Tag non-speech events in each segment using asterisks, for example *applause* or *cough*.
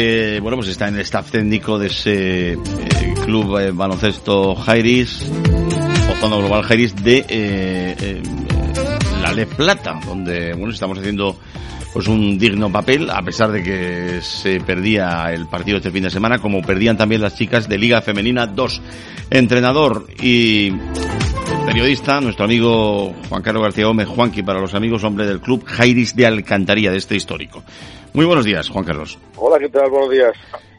Eh, bueno, pues está en el staff técnico de ese eh, club eh, baloncesto Jairis, o Fondo Global Jairis de eh, eh, la Le Plata, donde bueno estamos haciendo pues un digno papel, a pesar de que se perdía el partido este fin de semana, como perdían también las chicas de Liga Femenina 2. Entrenador y periodista, nuestro amigo Juan Carlos García Gómez, Juanqui para los amigos, hombre del club Jairis de Alcantarilla, de este histórico. Muy buenos días, Juan Carlos. Hola, ¿qué tal? Buenos días.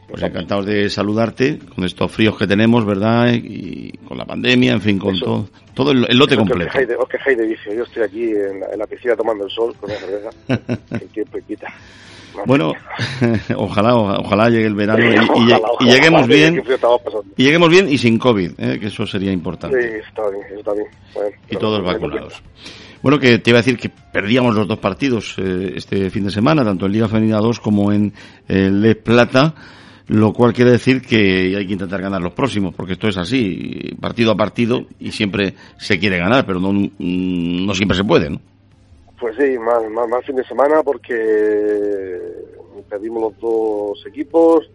Pues encantados de saludarte con estos fríos que tenemos, ¿verdad? Y con la pandemia, en fin, con Eso. todo, todo el, el lote Os completo. quejáis de, os quejáis de vicio. Yo estoy aquí en la, en la piscina tomando el sol con una cerveza. *laughs* el tiempo quita. Bueno, *laughs* ojalá, ojalá llegue el verano y, y- Ojalá, y ojalá, lleguemos bien, y lleguemos bien y sin COVID, ¿eh? que eso sería Sí, importante. eso está bien, está bien. Bueno, y todos no vacunados. Bueno, que te iba a decir que perdíamos los dos partidos eh, este fin de semana, tanto en Liga Femenina 2 como en eh, Le Plata, lo cual quiere decir que hay que intentar ganar los próximos, porque esto es así, partido a partido, y siempre se quiere ganar, pero no, no siempre se puede, ¿no? Pues sí, más, más, más fin de semana porque perdimos los dos equipos.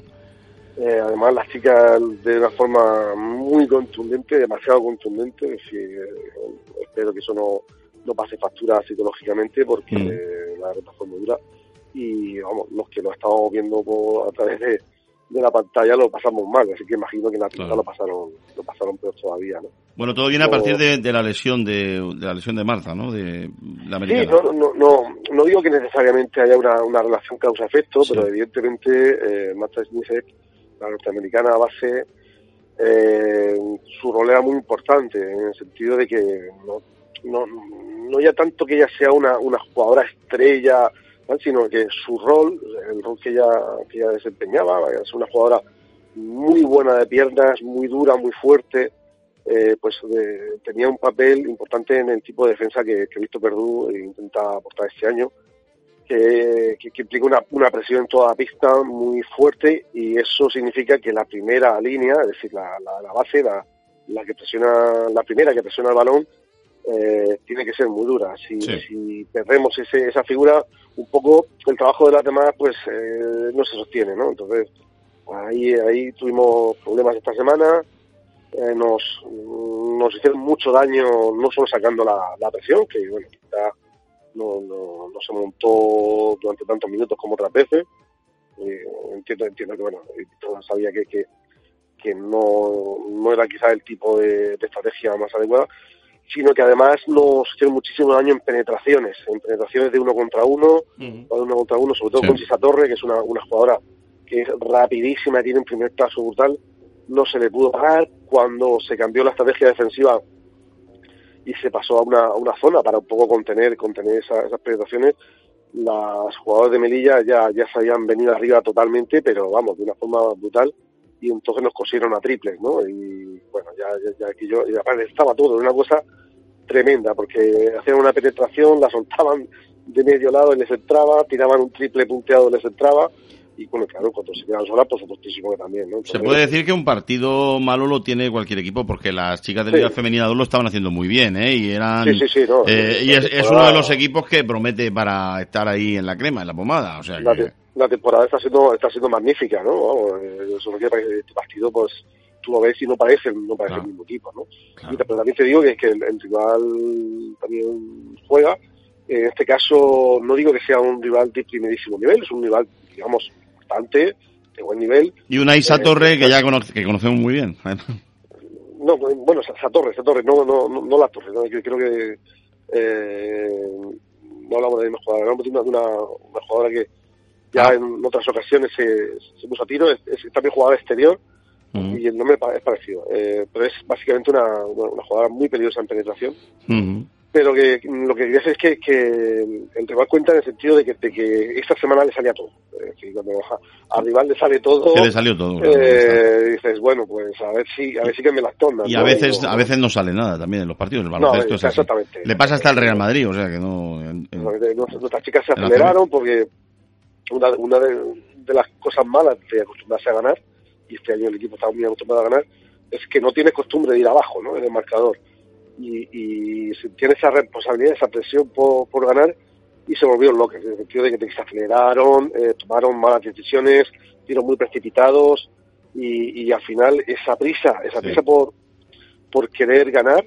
Eh, además, las chicas de una forma muy contundente, demasiado contundente. Es decir, eh, espero que eso no, no pase factura psicológicamente porque Mm. la derrota fue muy dura. Y vamos, los que lo estamos viendo por, a través de, de la pantalla lo pasamos mal. Así que imagino que en la pista Claro. lo pasaron lo pasaron peor todavía. ¿no? Bueno, todo viene a partir de, de la lesión de, de la lesión de Marta, ¿no? De la Sí, americana. no, no, no, no digo que necesariamente haya una, una relación causa-efecto, Sí. pero evidentemente eh, Marta Smith, la norteamericana base, eh, su rol era muy importante en el sentido de que no, no, no ya tanto que ella sea una, una jugadora estrella, sino que su rol, el rol que ella, que ella desempeñaba, es una jugadora muy buena de piernas, muy dura, muy fuerte, eh, pues tenía un papel importante en el tipo de defensa que, que Víctor Perdú intenta aportar este año, que, que- que implica una, una presión en toda la pista muy fuerte y eso significa que la primera línea, es decir, la, la- la base, la, la que presiona, la primera que presiona el balón, eh, tiene que ser muy dura. Si, Sí. si perdemos ese, esa figura, un poco el trabajo de las demás pues eh, no se sostiene, ¿no? Entonces, ahí, ahí tuvimos problemas esta semana, eh, nos, nos hicieron mucho daño, no solo sacando la, la presión, que bueno, quizá no, no, no se montó durante tantos minutos como otras veces. Eh, entiendo, entiendo que bueno, sabía que, que, que no, no era quizá el tipo de, de estrategia más adecuada, sino que además nos hicieron muchísimo daño en penetraciones, en penetraciones de uno contra uno, o de uno contra uno, sobre todo Sí. con Chisa Torre, que es una, una jugadora que es rapidísima, tiene un primer paso brutal, no se le pudo parar cuando se cambió la estrategia defensiva y se pasó a una, a una zona para un poco contener contener esa- esas penetraciones. Las jugadoras de Melilla ya, ya se habían venido arriba totalmente, pero vamos, de una forma brutal, y entonces nos cosieron a triples, ¿no? Y bueno, ya, ya, ya aquí yo, y aparte estaba todo, era una cosa tremenda, porque hacían una penetración, la soltaban de medio lado y les entraba, tiraban un triple punteado y les entraba, y bueno, claro, cuando se quedaban solas, por supuestísimo que también, ¿no? Se puede decir que un partido malo lo tiene cualquier equipo porque las chicas de Sí. Liga Femenina 2 lo estaban haciendo muy bien, ¿eh? Y eran... Sí, sí, sí, no. eh, y es, uno de los equipos que promete para estar ahí en la crema, en la pomada, o sea la, que... te- la temporada está siendo está siendo magnífica, ¿no? Vamos, eh, decir que este partido, pues, tú lo ves y no parece, no parece Claro. el mismo equipo, ¿no? Claro. Y pero también te digo que es que el, el rival también juega. En este caso, no digo que sea un rival de primerísimo nivel, es un rival, digamos, bastante de buen nivel. Y una Isa Eh, Torre que ya conoce- que conocemos muy bien. *laughs* No, bueno, esa, torre, esa torre, no, no, no, no la torre, ¿no? Yo creo que eh, no hablamos de la misma jugadora, hablamos de una, una, jugadora que ya Ah. en otras ocasiones se, se puso a tiro, es, es también jugadora exterior Y el nombre es parecido, eh, pero es básicamente una, una, una jugadora muy peligrosa en penetración pero que lo que quería decir es que, que el rival cuenta en el sentido de que, de que esta semana le salía todo. Es decir, cuando a- al rival le sale todo, Que le salió todo, eh, dices, bueno, pues a ver si a ver si que me las tornas. Y ¿no? a veces, Digo, a veces no sale nada también en los partidos. El No, así. Le pasa hasta el Real Madrid, o sea que no. en- en- Nuestras chicas se aceleraron porque una, una de, de las cosas malas de acostumbrarse a ganar, y este año el equipo está muy acostumbrado a ganar, es que no tienes costumbre de ir abajo ¿no? en el marcador. Y, y si tienes esa responsabilidad, esa presión por, por ganar, y se volvieron locos, en el sentido de que se aceleraron, eh, tomaron malas decisiones, tiros muy precipitados, y, y al final esa prisa, esa Sí. prisa por, por querer ganar,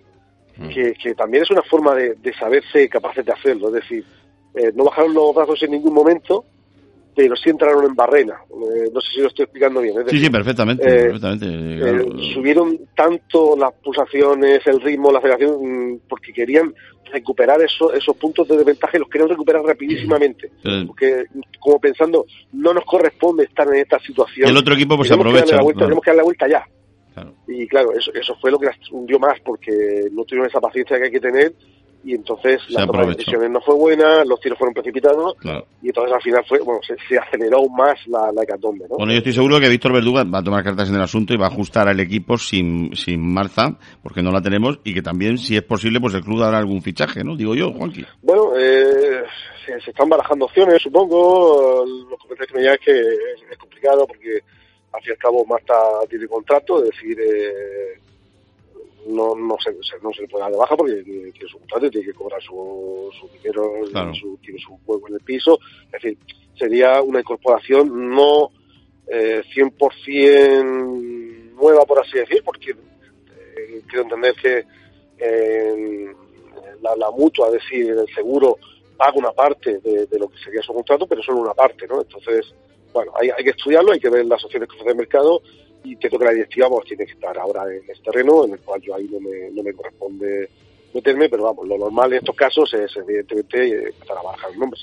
Mm. que, que también es una forma de, de saberse capaces de hacerlo. Es decir, eh, no bajaron los brazos en ningún momento, pero sí entraron en barrena. Eh, no sé si lo estoy explicando bien. Es Sí, decir, sí, perfectamente. eh, perfectamente eh, claro. subieron tanto las pulsaciones, el ritmo, la aceleración, mm, porque querían recuperar eso, esos puntos de desventaja y los querían recuperar rapidísimamente. Eh, Porque, como pensando, no nos corresponde estar en esta situación. el otro equipo pues se que aprovecha. la vuelta, claro, Tenemos que darle la vuelta ya. claro. Y claro, eso, eso fue lo que las hundió más, porque no tuvieron esa paciencia que hay que tener, y entonces Se la toma de decisiones no fue buena, los tiros fueron precipitados, claro. y entonces al final fue, bueno, se, se aceleró aún más la, la hecatombe, ¿no? Bueno, yo estoy seguro que Víctor Verduga va a tomar cartas en el asunto y va a ajustar al equipo sin, sin Marza, porque no la tenemos, y que también, si es posible, pues el club dará algún fichaje, ¿no? Digo yo, Juanqui. Bueno, eh, se, se están barajando opciones, supongo. Los comentarios que me llegan es que es, es complicado porque al fin y al cabo Marta tiene contrato, es decir, eh, no, no, se, no se le puede dar de baja porque tiene, tiene su contrato y tiene que cobrar su, su dinero, Claro. su- tiene su juego en el piso. Es decir, sería una incorporación no eh, 100% nueva, por así decir, porque eh, quiero entender que eh, la, la mutua, es decir, el seguro paga una parte de, de lo que sería su contrato, pero solo una parte, ¿no? Entonces, bueno, hay, hay que estudiarlo, hay que ver las opciones que ofrece el mercado y creo que la directiva pues, tiene que estar ahora en este terreno, en el cual yo ahí no me, no me corresponde meterme, pero vamos, lo normal en estos casos es evidentemente eh, empezar a bajar el nombre.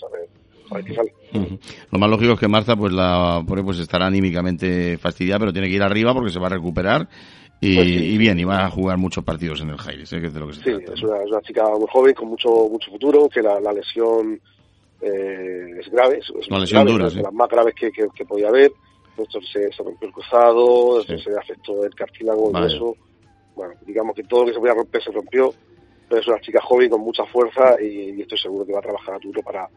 Ujú. Lo más lógico es que Marza, pues la pues estará anímicamente fastidiada, pero tiene que ir arriba porque se va a recuperar. Y, Pues sí. y bien, y va a jugar muchos partidos en el Jairis, ¿eh? que es de lo que se Sí, trata, es una, es una chica muy joven con mucho mucho futuro, que la, la lesión eh, es grave, es, Una lesión grave, dura, es de sí. las más graves que, que, que podía haber. Esto se, se rompió el cruzado, Sí. se afectó el cartílago, Vaya. y eso. Bueno, digamos que todo lo que se podía romper se rompió, pero es una chica joven con mucha fuerza y, y estoy seguro que va a trabajar a duro para,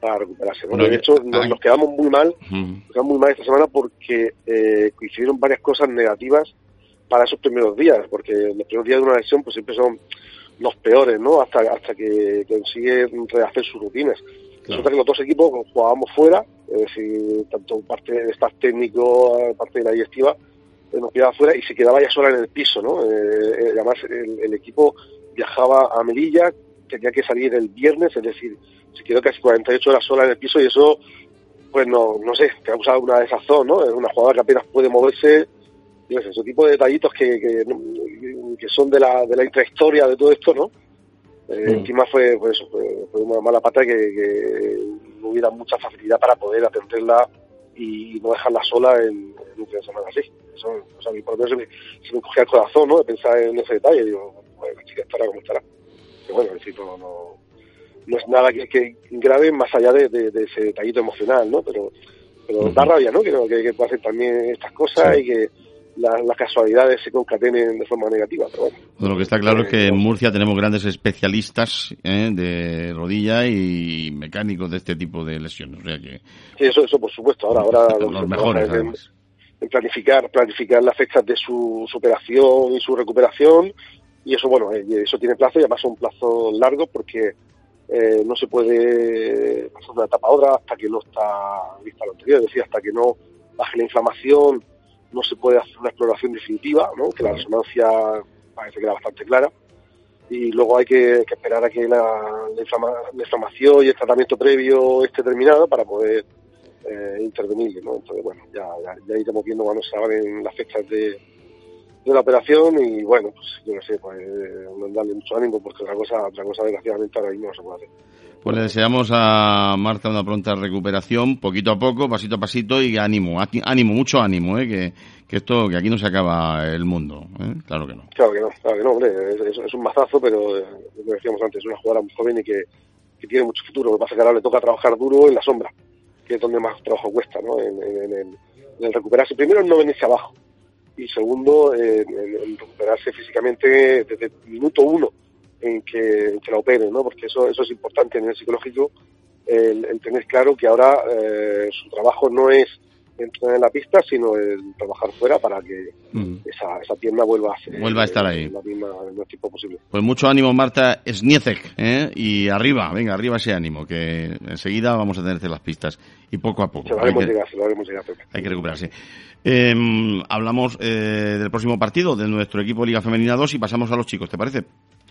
para recuperarse. ¿no? Bueno, de hecho, eh, nos, ay. nos quedamos muy mal nos quedamos muy mal esta semana porque eh, coincidieron varias cosas negativas para esos primeros días, porque los primeros días de una lesión pues siempre son los peores, ¿no? Hasta hasta que consigue rehacer sus rutinas. Resulta que los dos equipos jugábamos fuera, es decir, tanto parte del staff técnico, parte de la directiva, eh, nos quedaba fuera y se quedaba ya sola en el piso, ¿no? Eh, eh, además, el, el equipo viajaba a Melilla, tenía que salir el viernes, es decir, se quedó casi 48 horas sola en el piso y eso, pues no, no sé, causa una desazón, ¿no? Es una jugadora que apenas puede moverse, sé, ese tipo de detallitos que, que, que son de la, de la intrahistoria de todo esto, ¿no? Eh, Mm. Encima fue, eso, fue, fue una mala pata que, hubiera mucha facilidad para poder atenderla y no dejarla sola en, en un fin de semana así. Eso, o sea, a mí por lo menos se me, se me cogía el corazón, ¿no? De pensar en ese detalle. Digo, bueno, la chica estará como estará. Pero bueno, es decir, no, no, no es nada que, que grave más allá de, de- de ese detallito emocional, ¿no? Pero, da rabia, ¿no? Que, que, que pasen también estas cosas Sí. y que la- las casualidades se concatenen de forma negativa. Pero bueno, Bueno, lo que está claro es que Eh, en Murcia tenemos grandes especialistas ¿eh? de rodilla y mecánicos de este tipo de lesiones. O sea que sí, eso, eso por supuesto. Ahora, ahora los se mejores, en- planificar planificar las fechas de su superación y su recuperación y eso bueno eh, eso tiene plazo y además son plazos largos porque eh, no se puede pasar de una etapa a otra hasta que no está lista lo anterior es decir hasta que no baje la inflamación no se puede hacer una exploración definitiva ¿no? que la resonancia parece que era bastante clara y luego hay que, que esperar a que la, la inflama- la inflamación y el tratamiento previo esté terminado para poder eh, intervenirle, ¿no? Entonces, bueno, ya, ya, ya iremos viendo cuando se abren las fechas de, de la operación y, bueno, pues yo no sé, pues eh, darle mucho ánimo porque otra cosa, otra cosa desgraciadamente ahora mismo no se puede hacer. Pues le deseamos a Marta una pronta recuperación, poquito a poco, pasito a pasito y ánimo, ánimo, mucho ánimo, ¿eh? que, que esto, que aquí no se acaba el mundo, ¿eh? claro que no. Claro que no, claro que no, hombre, es, es un mazazo, pero eh, lo decíamos antes, es una jugadora muy joven y que, que, tiene mucho futuro. Lo que pasa es que ahora le toca trabajar duro en la sombra, que es donde más trabajo cuesta, ¿no? En, en, en, en recuperarse. Primero en no venirse abajo y segundo en, recuperarse físicamente desde el minuto uno en que, en que la operen, ¿no? Porque eso, eso es importante en el psicológico, el, el tener claro que ahora eh, su trabajo no es entrenar en la pista, sino el trabajar fuera para que mm. esa, esa pierna vuelva a, ser, vuelva a estar ahí. La misma, el mismo tiempo posible. Pues mucho ánimo, Marta Sniezek, ¿eh? y arriba, venga, arriba ese ánimo, que enseguida vamos a tenerte las pistas, y poco a poco. Se lo haremos llegar, se lo haremos llegar. Hay que recuperarse. Eh, hablamos eh, del próximo partido, de nuestro equipo Liga Femenina 2, y pasamos a los chicos, ¿te parece?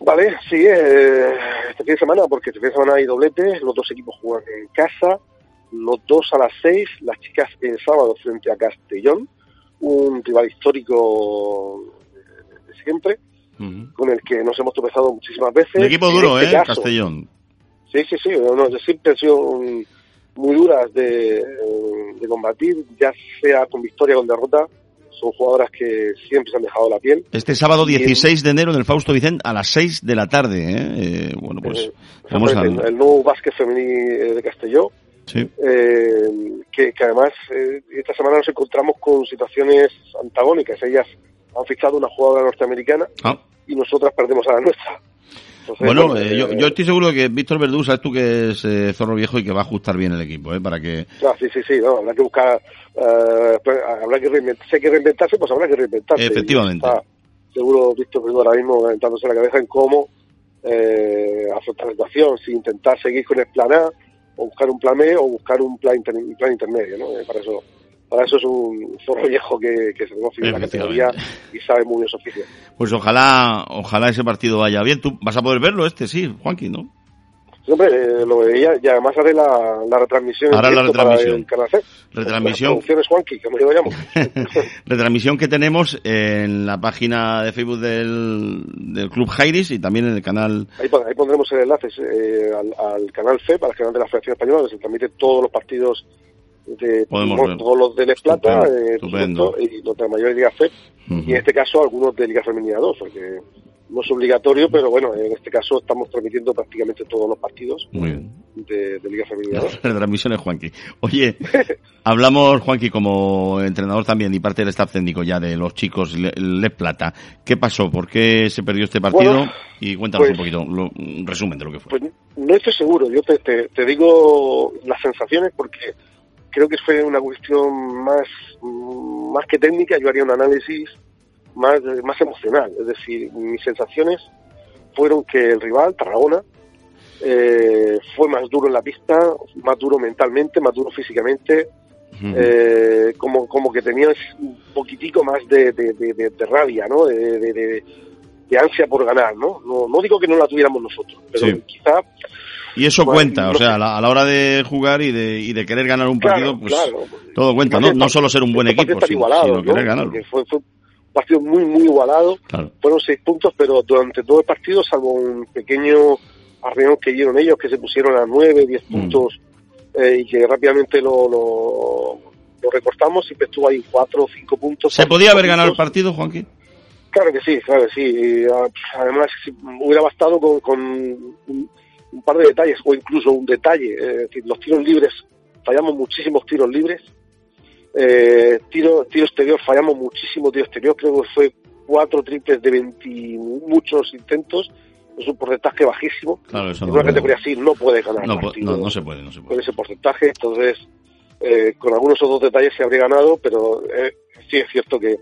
Vale, sí, eh, este fin de semana, porque este fin de semana hay doblete, los dos equipos juegan en casa, los dos a las seis, las chicas el sábado frente a Castellón, un rival histórico de, siempre, uh -huh. con el que nos hemos tropezado muchísimas veces. Un equipo duro, este ¿eh? Caso, Castellón. Sí, sí, sí, no, siempre han sido muy duras de, de combatir, ya sea con victoria o con derrota, son jugadoras que siempre se han dejado la piel. Este sábado 16 de enero en el Fausto Vicente a las 6 de la tarde. ¿eh? Eh, bueno, pues eh, vamos a... El, el nuevo básquet femení de Castelló. Sí. Eh, que, que, además eh, esta semana nos encontramos con situaciones antagónicas. Ellas han fichado una jugadora norteamericana ah. y nosotras perdemos a la nuestra. Entonces, bueno, bueno eh, yo, yo, estoy seguro que Víctor Verdú, sabes tú que es eh, zorro viejo y que va a ajustar bien el equipo, ¿eh? Para que... Ah, sí, sí, sí, no, habrá que buscar, uh, habrá que reinventarse, que reinventarse, pues habrá que reinventarse. Efectivamente. Está, seguro Víctor Verdú ahora mismo entrándose la cabeza en cómo eh, afrontar la situación, si intentar seguir con el plan A, o buscar un plan B o buscar un plan, inter, un plan intermedio, ¿no? Eh, para eso para eso es un zorro viejo que, que se conoce en la categoría y sabe muy bien su oficio. Pues ojalá ojalá ese partido vaya bien. Tú vas a poder verlo este, sí, Juanqui, ¿no? Sí, hombre, eh, lo veía y además haré la, la retransmisión. Ahora la retransmisión. el canal C. Retransmisión. Juanqui, como yo lo llamo. *laughs* retransmisión que tenemos en la página de Facebook del, del Club Jairis y también en el canal. Ahí, ahí pondremos el enlace eh, al, al, canal C, para el canal de la Federación Española, donde se transmite todos los partidos de Podemos todos los de Les Plata estupendo. y los de la mayoría de Liga FEP uh -huh. y en este caso algunos de Liga Femenina 2 porque no es obligatorio pero bueno en este caso estamos transmitiendo prácticamente todos los partidos de, de, Liga Femenina. *laughs* 2 la transmisión es Juanqui. Oye hablamos Juanqui como entrenador también y parte del staff técnico ya de los chicos Les Plata. ¿qué pasó? ¿por qué se perdió este partido? Bueno, y cuéntanos pues, un poquito lo, un resumen de lo que fue. pues no estoy seguro. Yo te, te, te digo las sensaciones porque creo que fue una cuestión más, más que técnica, yo haría un análisis más, más emocional. Es decir, mis sensaciones fueron que el rival, Tarragona, eh, fue más duro en la pista, más duro mentalmente, más duro físicamente, uh -huh. eh, como, como que tenía un poquitico más de, de, de, de rabia, ¿no? De, de, ansia por ganar, ¿no? ¿no? No digo que no la tuviéramos nosotros, pero sí. quizá y eso bueno, cuenta, no o sea, a la, a la, hora de jugar y de, y de querer ganar un partido, claro, pues claro. todo cuenta, ¿no? No solo ser un buen equipo, sino, igualado, sino querer ganar. Fue, fue, partido muy, muy igualado. Claro. Fueron seis puntos, pero durante todo el partido, salvo un pequeño arreón que dieron ellos, que se pusieron a nueve, diez Mm. puntos eh, y que rápidamente lo, lo, lo, recortamos, siempre estuvo ahí cuatro o cinco puntos. ¿Se podía haber ganado el partido, Juanqui? Claro que sí, claro que sí. Ah, además, si hubiera bastado con, con un, un par de detalles o incluso un detalle. Decir, los tiros libres, fallamos muchísimos tiros libres. Eh, tiro, tiro exterior, fallamos muchísimo tiro exterior. Creo que fue cuatro triples de 20 muchos intentos. Es un porcentaje bajísimo. Claro, eso en no, una categoría así no puede ganar. No, partido, no, no, se puede, no se puede. Con ese porcentaje, entonces, eh, con algunos dos detalles se habría ganado, pero eh, sí es cierto que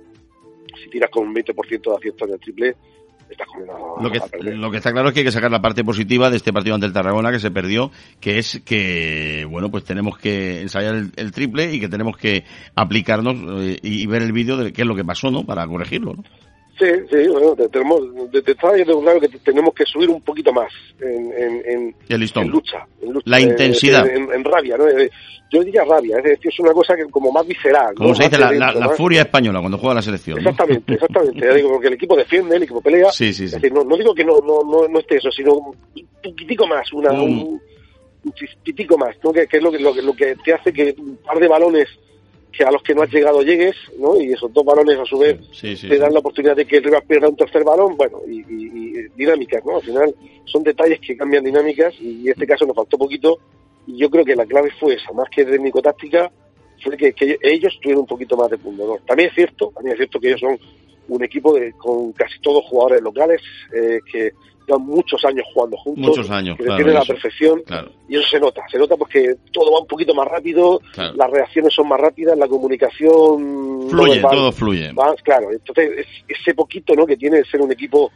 si tiras con un 20% de acierto en el triple, lo que, lo que está claro es que hay que sacar la parte positiva de este partido ante el Tarragona que se perdió, que es que, bueno, pues tenemos que ensayar el, el triple y que tenemos que aplicarnos eh, y, y, ver el vídeo de qué es lo que pasó, ¿no? Para corregirlo, ¿no? Sí, sí, bueno, tenemos, de, claro que tenemos que subir un poquito más en, en, en, el listón. en lucha, en lucha, La intensidad. En, rabia, ¿no? Yo diría rabia, es decir, es una cosa que como más visceral. Como ¿no? se dice, la, la, la, furia española cuando juega la selección. Exactamente, ¿no? exactamente. ya digo, porque el equipo defiende, el equipo pelea. Sí, sí, sí. Es decir, no, no digo que no, no, no, no esté eso, sino un poquitico más, una, mm. un, un chispitico más, ¿no? Que, que es lo que, lo, lo que te hace que un par de balones que a los que no has llegado llegues, ¿no? Y esos dos balones a su vez te dan la oportunidad de que el rival pierda un tercer balón, bueno, y, dinámicas, ¿no? Al final son detalles que cambian dinámicas y en este caso nos faltó poquito y yo creo que la clave fue esa, más que técnico-táctica, fue que, ellos tuvieron un poquito más de punto. También es cierto, también es cierto que ellos son un equipo de, con casi todos jugadores locales eh, que llevan muchos años jugando juntos, muchos años, que tienen la perfección y eso se nota, se nota porque todo va un poquito más rápido, las reacciones son más rápidas, la comunicación fluye, todo fluye. claro, entonces ese poquito ¿no? que tiene ser un equipo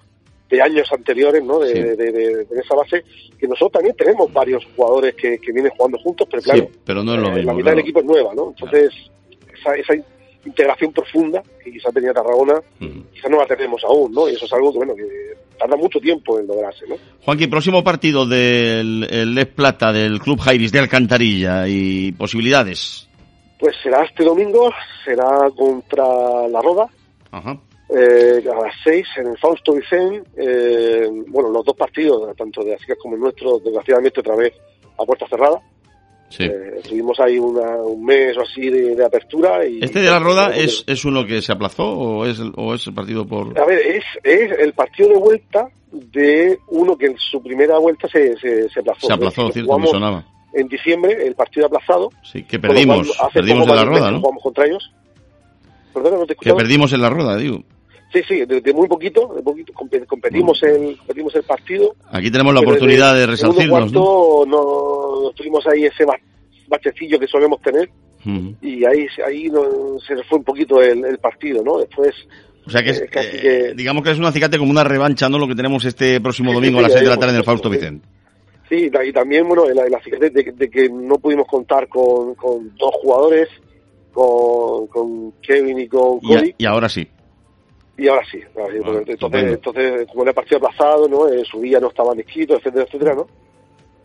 de años anteriores, ¿no? De, esa base, que nosotros también tenemos varios jugadores que, vienen jugando juntos, pero claro, pero no es lo eh, mismo, la mitad del equipo es nueva, ¿no? Entonces, esa, esa integración profunda que quizá tenía Tarragona, quizá no la tenemos aún, ¿no? Y eso es algo que, bueno, que tarda mucho tiempo en lograrse, ¿no? Juanqui, próximo partido del Les Plata, del Club Jairis de Alcantarilla y posibilidades. Pues será este domingo, será contra La Roda. Ajá. Eh, a las seis en el Fausto Vicente, eh, bueno, los dos partidos, tanto de Asicas como el nuestro, desgraciadamente otra vez a puerta cerrada. Sí. Eh, tuvimos ahí un mes o así de, apertura. y ¿Este de la Roda es, es uno que se aplazó o es, o es el partido por...? A ver, es, es el partido de vuelta de uno que en su primera vuelta se, se, se aplazó. Se aplazó, cierto, me sonaba. En diciembre, el partido aplazado. Sí, que perdimos, perdimos en la Roda, ¿no? Jugamos contra ellos. Perdona, no te Que perdimos en la Roda, digo. Sí, sí, de, muy poquito, de poquito competimos, el, competimos el partido. Aquí tenemos la oportunidad de resaltarnos. ¿no? no tuvimos ahí ese bachecillo que solemos tener y ahí ahí no, se fue un poquito el, partido, ¿no? Después o sea que, es, eh, digamos que es un acicate como una revancha, ¿no? Lo que tenemos este próximo domingo a las 6 de la tarde en el Fausto Vicente. Sí, y también, bueno, el, acicate de, que no pudimos contar con, dos jugadores, con, con Kevin y con Cody. y ahora sí. Y ahora sí, ah, entonces, entonces, como era partido aplazado, ¿no? En su día no estaban inscritos, etcétera, etcétera, ¿no?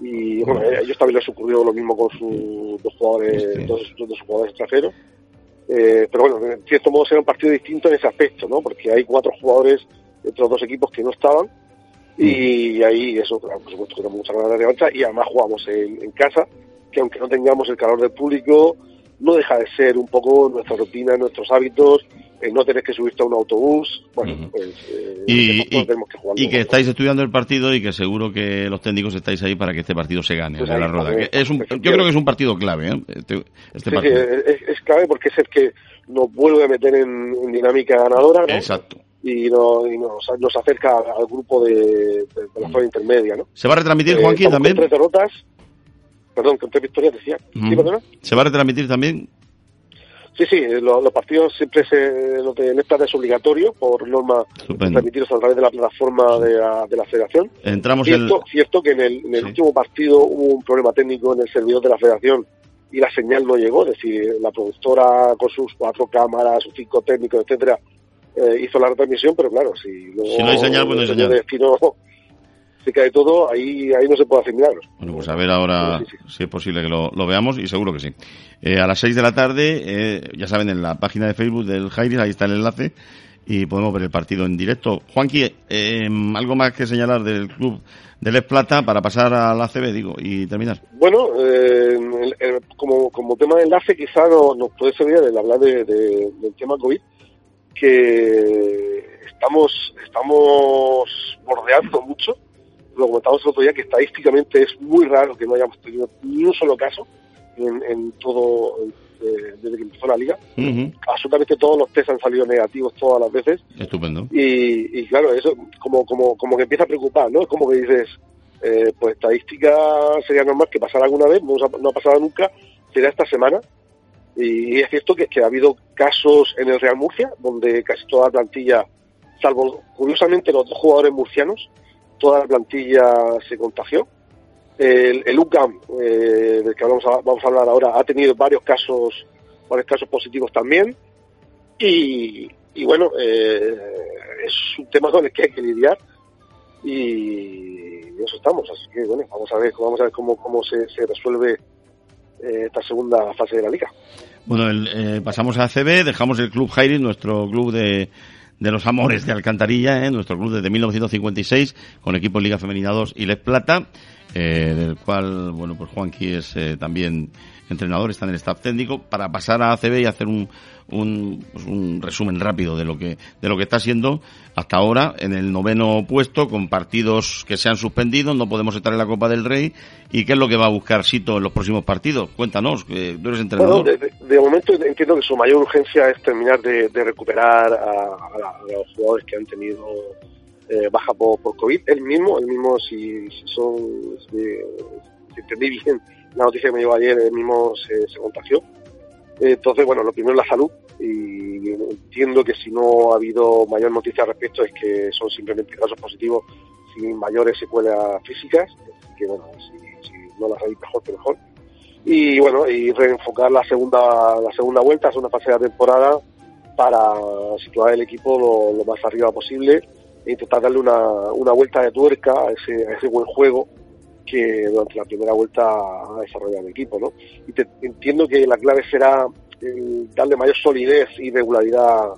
Y bueno, a ellos también les ocurrió lo mismo con sus dos jugadores, dos, dos jugadores extranjeros. Eh, pero bueno, en cierto modo será un partido distinto en ese aspecto, ¿no? Porque hay cuatro jugadores entre los dos equipos que no estaban y ahí eso, claro, por supuesto, tenemos mucha ganas de revancha y además jugamos en, en, casa, que aunque no tengamos el calor del público, no deja de ser un poco nuestra rutina, nuestros hábitos, eh, no tenés que subirte a un autobús, bueno, pues eh, y, tenemos que jugar. Y que estáis estudiando el partido y que seguro que los técnicos estáis ahí para que este partido se gane, pues la roda. es un, yo creo que es un partido clave, ¿eh? este, este partido. es, clave porque es el que nos vuelve a meter en, dinámica ganadora, ¿no? Exacto. Y, no, y nos, nos, acerca al grupo de, la zona intermedia, ¿no? ¿Se va a retransmitir, eh, Juanquín, también? tres derrotas, perdón, con tres victorias decía. ¿Se va a retransmitir también? Sí, sí, los, partidos siempre se, lo de Plata es obligatorio por norma transmitirlos a través de la plataforma de la, de la federación. Entramos cierto, cierto que en el, último partido hubo un problema técnico en el servidor de la federación y la señal no llegó, es decir, la productora con sus cuatro cámaras, sus cinco técnicos, etcétera, eh, hizo la retransmisión, pero claro, si, luego, no hay señal, pues no hay señal. Destino, cae todo, ahí, ahí no se puede hacer milagros. Bueno, pues a ver ahora si es posible que lo, veamos y seguro que sí. Eh, a las 6 de la tarde, eh, ya saben, en la página de Facebook del Jairis, ahí está el enlace y podemos ver el partido en directo. Juanqui, eh, algo más que señalar del club del Es Plata para pasar a la CB, digo, y terminar. Bueno, como, como tema de enlace quizá no, nos puede servir el hablar de, del tema COVID, que estamos, estamos bordeando mucho lo comentamos el otro día, que estadísticamente es muy raro que no hayamos tenido ni un solo caso en, todo, eh, desde que empezó la liga. Absolutamente todos los test han salido negativos todas las veces. Estupendo. Y, claro, eso como, como, como que empieza a preocupar, ¿no? Es como que dices, eh, pues estadística sería normal que pasara alguna vez, no, ha pasado nunca, sería esta semana. Y, es cierto que, que ha habido casos en el Real Murcia, donde casi toda la plantilla, salvo curiosamente los dos jugadores murcianos, toda la plantilla se contagió. El, el UCAM, eh, del que vamos a, vamos a hablar ahora, ha tenido varios casos, varios casos positivos también. Y, y bueno, eh, es un tema con el que hay que lidiar y eso estamos. Así que bueno, vamos a ver, vamos a ver cómo, cómo se, se resuelve eh, esta segunda fase de la liga. Bueno, el, pasamos a ACB, dejamos el Club Jairi, nuestro club de, de los amores de Alcantarilla, ¿eh? nuestro club desde 1956, con equipo Liga Femenina 2 y Les Plata. Eh, del cual, bueno, pues Juanqui es eh, también entrenador, está en el staff técnico, para pasar a ACB y hacer un, un, pues un resumen rápido de lo que de lo que está siendo hasta ahora en el noveno puesto con partidos que se han suspendido, no podemos estar en la Copa del Rey y qué es lo que va a buscar Sito en los próximos partidos. Cuéntanos, que tú eres entrenador. de, momento entiendo que su mayor urgencia es terminar de, recuperar a, los jugadores que han tenido eh, baja por, por, COVID. Él mismo, él mismo si, son, si, entendí bien la noticia que me llevó ayer, él mismo se, se contagió entonces, bueno, lo primero es la salud y entiendo que si no ha habido mayor noticia al respecto es que son simplemente casos positivos sin mayores secuelas físicas, que bueno, si, no las hay mejor que mejor. Y bueno, y reenfocar la segunda la segunda vuelta, es una fase de temporada para situar el equipo lo, más arriba posible intentar darle una, una vuelta de tuerca a ese, a ese buen juego que durante la primera vuelta ha desarrollado el equipo, ¿no? Y te, entiendo que la clave será darle mayor solidez y regularidad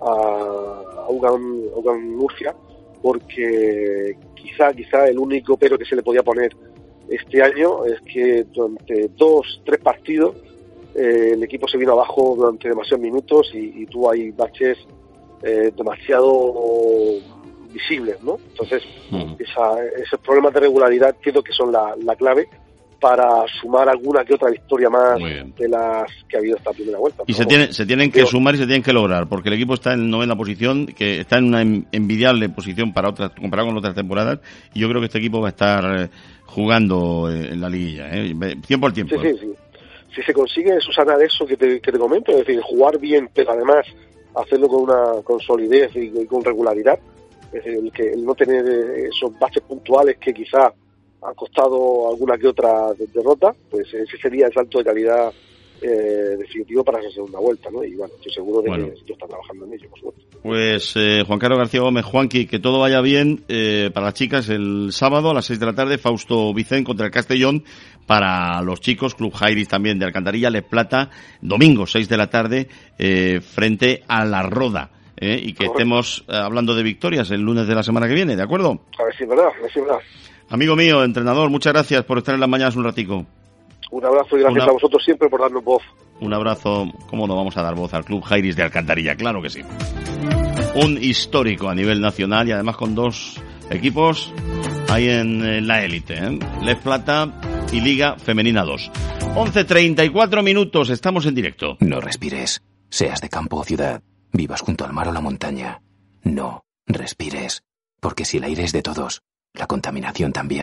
a, Ugan, Murcia, porque quizá, quizá el único pero que se le podía poner este año es que durante dos, tres partidos eh, el equipo se vino abajo durante demasiados minutos y, y tuvo ahí baches eh, demasiado visibles, ¿no? Entonces, esos problemas de regularidad creo que son la, clave para sumar alguna que otra victoria más de las que ha habido esta primera vuelta. Y se, tiene, se tienen que sumar y se tienen que lograr, porque el equipo está en novena posición, que está en una envidiable posición para otras, comparado con otras temporadas, y yo creo que este equipo va a estar eh, jugando en la liguilla, ¿eh? tiempo al tiempo. Sí, sí, sí. Si se consigue, Susana, eso que te, que te comento, es decir, jugar bien, pero además hacerlo con una con solidez y con regularidad, es decir, el, que, el no tener eh, esos baches puntuales que quizá han costado alguna que otra derrota, pues ese sería el salto de calidad eh, definitivo para esa segunda vuelta, ¿no? Y bueno, estoy seguro de que yo está trabajando en ello, por supuesto. Pues eh, Juan Carlos García Gómez, Juanqui, que todo vaya bien eh, para las chicas el sábado a las 6 de la tarde, Fausto Vicente contra el Castellón, para los chicos, Club Jairis también de Alcantarilla, Les Plata, domingo 6 de la tarde, eh, frente a La Roda. ¿Eh? y que estemos eh, hablando de victorias el lunes de la semana que viene, ¿de acuerdo? A ver si es verdad, a ver si es verdad. Amigo mío, entrenador, muchas gracias por estar en las mañanas un ratico. Un abrazo y gracias a vosotros siempre por darnos voz. Un abrazo, ¿cómo no vamos a dar voz al Club Jairis de Alcantarilla? Claro que sí. Un histórico a nivel nacional y además con dos equipos ahí en, la élite, ¿eh? Les Plata y Liga Femenina 2. 11.34 minutos, estamos en directo. No respires, seas de campo o ciudad vivas junto al mar o la montaña. No, respires, porque si el aire es de todos, la contaminación también.